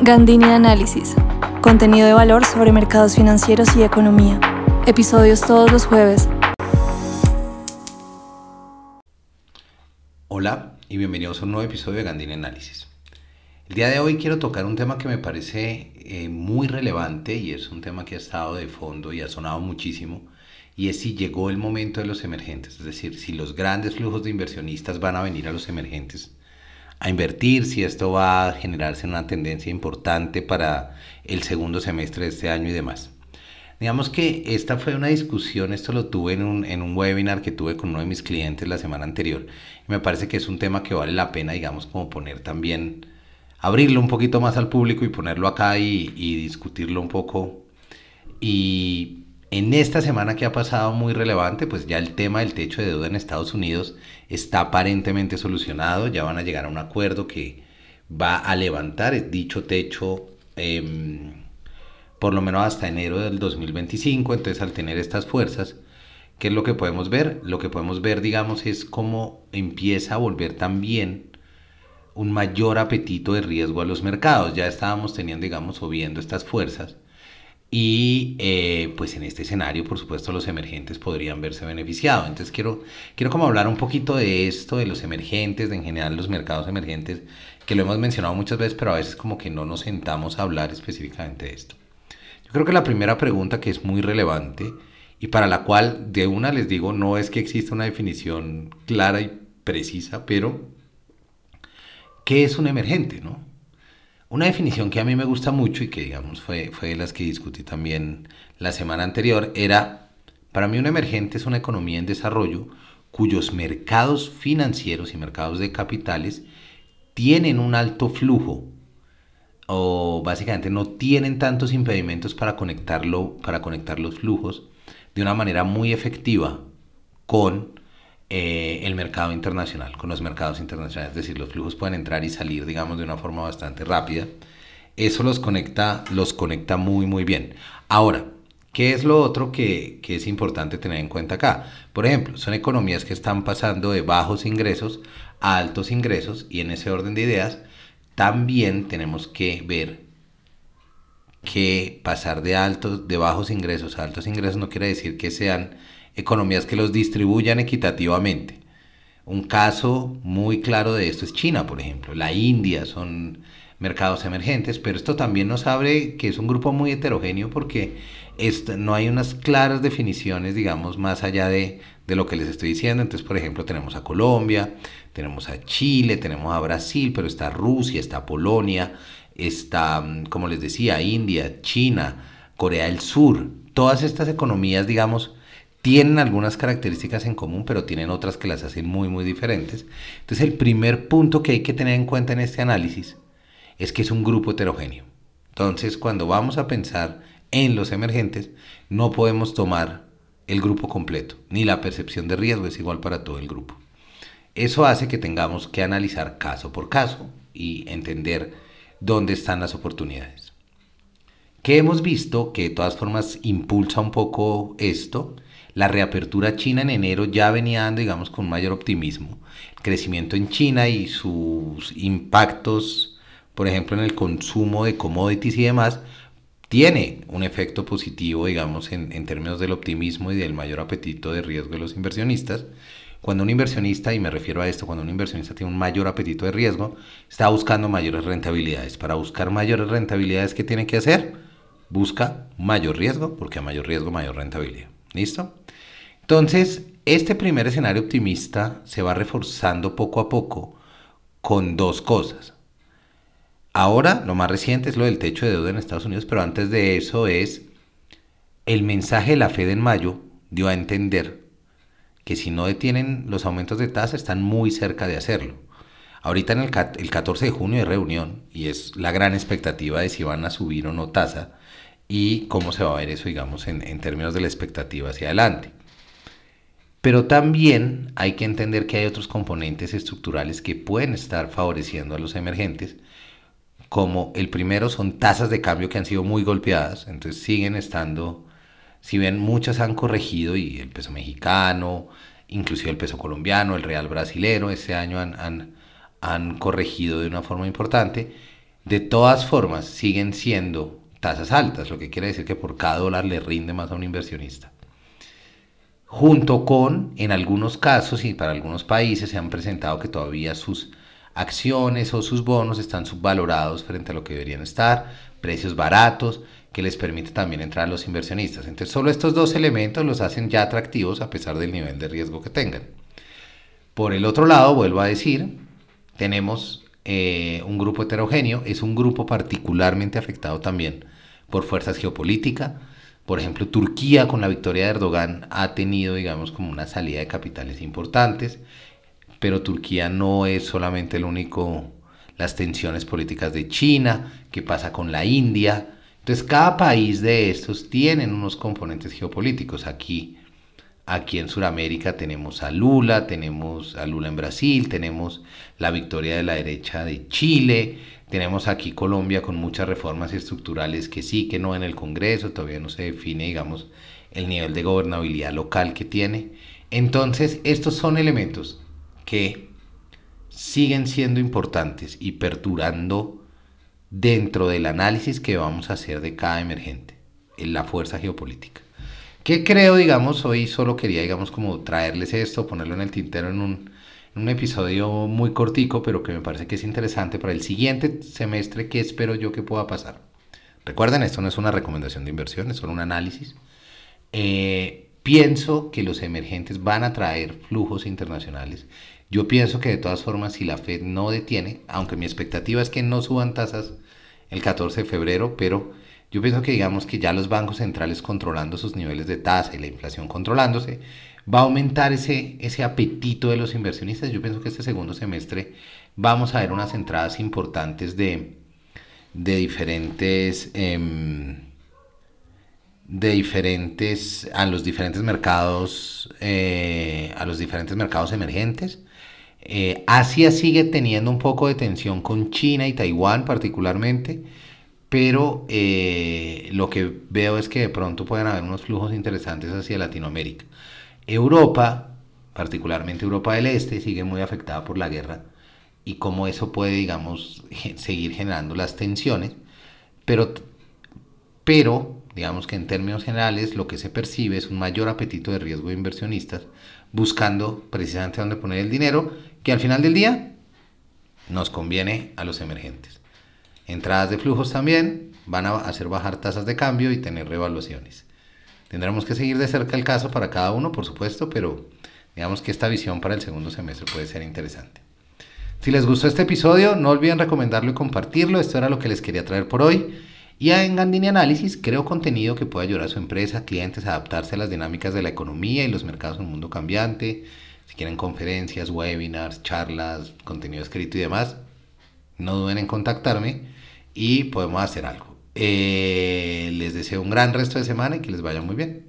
Gandini Análisis. Contenido de valor sobre mercados financieros y economía. Episodios todos los jueves. Hola y bienvenidos a un nuevo episodio de Gandini Análisis. El día de hoy quiero tocar un tema que me parece eh, muy relevante y es un tema que ha estado de fondo y ha sonado muchísimo y es si llegó el momento de los emergentes, es decir, si los grandes flujos de inversionistas van a venir a los emergentes a invertir, si esto va a generarse una tendencia importante para el segundo semestre de este año y demás. Digamos que esta fue una discusión, esto lo tuve en un, en un webinar que tuve con uno de mis clientes la semana anterior. Y me parece que es un tema que vale la pena, digamos, como poner también, abrirlo un poquito más al público y ponerlo acá y, y discutirlo un poco. Y en esta semana que ha pasado muy relevante, pues ya el tema del techo de deuda en Estados Unidos está aparentemente solucionado, ya van a llegar a un acuerdo que va a levantar dicho techo em, por lo menos hasta enero del 2025, entonces al tener estas fuerzas, ¿qué es lo que podemos ver? Lo que podemos ver, digamos, es cómo empieza a volver también un mayor apetito de riesgo a los mercados, ya estábamos teniendo, digamos, o viendo estas fuerzas y eh, pues en este escenario, por supuesto, los emergentes podrían verse beneficiados. Entonces quiero, quiero como hablar un poquito de esto, de los emergentes, de en general los mercados emergentes, que lo hemos mencionado muchas veces, pero a veces como que no nos sentamos a hablar específicamente de esto. Yo creo que la primera pregunta que es muy relevante y para la cual de una les digo, no es que exista una definición clara y precisa, pero ¿qué es un emergente? ¿no? Una definición que a mí me gusta mucho y que digamos fue, fue de las que discutí también la semana anterior era, para mí un emergente es una economía en desarrollo cuyos mercados financieros y mercados de capitales tienen un alto flujo o básicamente no tienen tantos impedimentos para conectarlo para conectar los flujos de una manera muy efectiva con eh, el mercado internacional, con los mercados internacionales, es decir, los flujos pueden entrar y salir, digamos, de una forma bastante rápida. Eso los conecta, los conecta muy, muy bien. Ahora, ¿qué es lo otro que, que es importante tener en cuenta acá? Por ejemplo, son economías que están pasando de bajos ingresos a altos ingresos y en ese orden de ideas también tenemos que ver que pasar de altos, de bajos ingresos a altos ingresos no quiere decir que sean economías que los distribuyan equitativamente. Un caso muy claro de esto es China, por ejemplo. La India son mercados emergentes, pero esto también nos abre que es un grupo muy heterogéneo porque no hay unas claras definiciones, digamos, más allá de, de lo que les estoy diciendo. Entonces, por ejemplo, tenemos a Colombia, tenemos a Chile, tenemos a Brasil, pero está Rusia, está Polonia, está, como les decía, India, China, Corea del Sur. Todas estas economías, digamos, tienen algunas características en común, pero tienen otras que las hacen muy, muy diferentes. Entonces, el primer punto que hay que tener en cuenta en este análisis es que es un grupo heterogéneo. Entonces, cuando vamos a pensar en los emergentes, no podemos tomar el grupo completo, ni la percepción de riesgo es igual para todo el grupo. Eso hace que tengamos que analizar caso por caso y entender dónde están las oportunidades. ¿Qué hemos visto que de todas formas impulsa un poco esto? La reapertura china en enero ya venía dando, digamos, con mayor optimismo. El crecimiento en China y sus impactos, por ejemplo, en el consumo de commodities y demás, tiene un efecto positivo, digamos, en, términos del optimismo y del mayor apetito de riesgo de los inversionistas. Cuando un inversionista, y me refiero a esto, cuando un inversionista tiene un mayor apetito de riesgo, está buscando mayores rentabilidades. Para buscar mayores rentabilidades, ¿qué tiene que hacer? Busca mayor riesgo, porque a mayor riesgo, mayor rentabilidad. ¿Listo? Entonces, este primer escenario optimista se va reforzando poco a poco con dos cosas. Ahora, lo más reciente es lo del techo de deuda en Estados Unidos, pero antes de eso es el mensaje de la Fed en mayo dio a entender que si no detienen los aumentos de tasa están muy cerca de hacerlo. Ahorita en el, 14 de junio de reunión y es la gran expectativa de si van a subir o no tasa y cómo se va a ver eso, digamos, en, en términos de la expectativa hacia adelante. Pero también hay que entender que hay otros componentes estructurales que pueden estar favoreciendo a los emergentes, como el primero son tasas de cambio que han sido muy golpeadas, entonces siguen estando, si bien muchas han corregido y el peso mexicano, inclusive el peso colombiano, el real brasilero, este año han, han, han corregido de una forma importante, De todas formas, siguen siendo tasas altas, lo que quiere decir que por cada dólar le rinde más a un inversionista. Junto con, en algunos casos y para algunos países, se han presentado que todavía sus acciones o sus bonos están subvalorados frente a lo que deberían estar, precios baratos, que les permite también entrar a los inversionistas. Entonces, solo estos dos elementos los hacen ya atractivos a pesar del nivel de riesgo que tengan. Por el otro lado, vuelvo a decir, tenemos eh, un grupo heterogéneo, es un grupo particularmente afectado también por fuerzas geopolíticas. Por ejemplo, Turquía con la victoria de Erdogan ha tenido, digamos, como una salida de capitales importantes, pero Turquía no es solamente el único, las tensiones políticas de China, qué pasa con la India. Entonces, cada país de estos tienen unos componentes geopolíticos. Aquí Aquí en Sudamérica tenemos a Lula, tenemos a Lula en Brasil, tenemos la victoria de la derecha de Chile, tenemos aquí Colombia con muchas reformas estructurales que sí, que no en el Congreso, todavía no se define, digamos, el nivel de gobernabilidad local que tiene. Entonces, estos son elementos que siguen siendo importantes y perturando dentro del análisis que vamos a hacer de cada emergente, en la fuerza geopolítica. ¿Qué creo, digamos, hoy solo quería, digamos, como traerles esto, ponerlo en el tintero en un, un episodio muy cortico, pero que me parece que es interesante para el siguiente semestre, ¿qué espero yo que pueda pasar? Recuerden, esto no es una recomendación de inversión, es solo un análisis. Eh, pienso que los emergentes van a traer flujos internacionales. Yo pienso que de todas formas, si la Fed no detiene, aunque mi expectativa es que no suban tasas el 14 de febrero, pero yo pienso que digamos que ya los bancos centrales controlando sus niveles de tasa y la inflación controlándose, va a aumentar ese, ese apetito de los inversionistas. Yo pienso que este segundo semestre vamos a ver unas entradas importantes de, de diferentes... Em, de diferentes a los diferentes mercados eh, a los diferentes mercados emergentes eh, Asia sigue teniendo un poco de tensión con China y Taiwán particularmente pero eh, lo que veo es que de pronto pueden haber unos flujos interesantes hacia Latinoamérica. Europa, particularmente Europa del Este, sigue muy afectada por la guerra y cómo eso puede, digamos, seguir generando las tensiones, pero, pero digamos que en términos generales lo que se percibe es un mayor apetito de riesgo de inversionistas buscando precisamente dónde poner el dinero, que al final del día nos conviene a los emergentes. Entradas de flujos también van a hacer bajar tasas de cambio y tener revaluaciones. Tendremos que seguir de cerca el caso para cada uno, por supuesto, pero digamos que esta visión para el segundo semestre puede ser interesante. Si les gustó este episodio, no olviden recomendarlo y compartirlo. Esto era lo que les quería traer por hoy. Y en Gandini Análisis creo contenido que pueda ayudar a su empresa, clientes a adaptarse a las dinámicas de la economía y los mercados en un mundo cambiante. Si quieren conferencias, webinars, charlas, contenido escrito y demás, no duden en contactarme y podemos hacer algo. Eh, les deseo un gran resto de semana y que les vaya muy bien.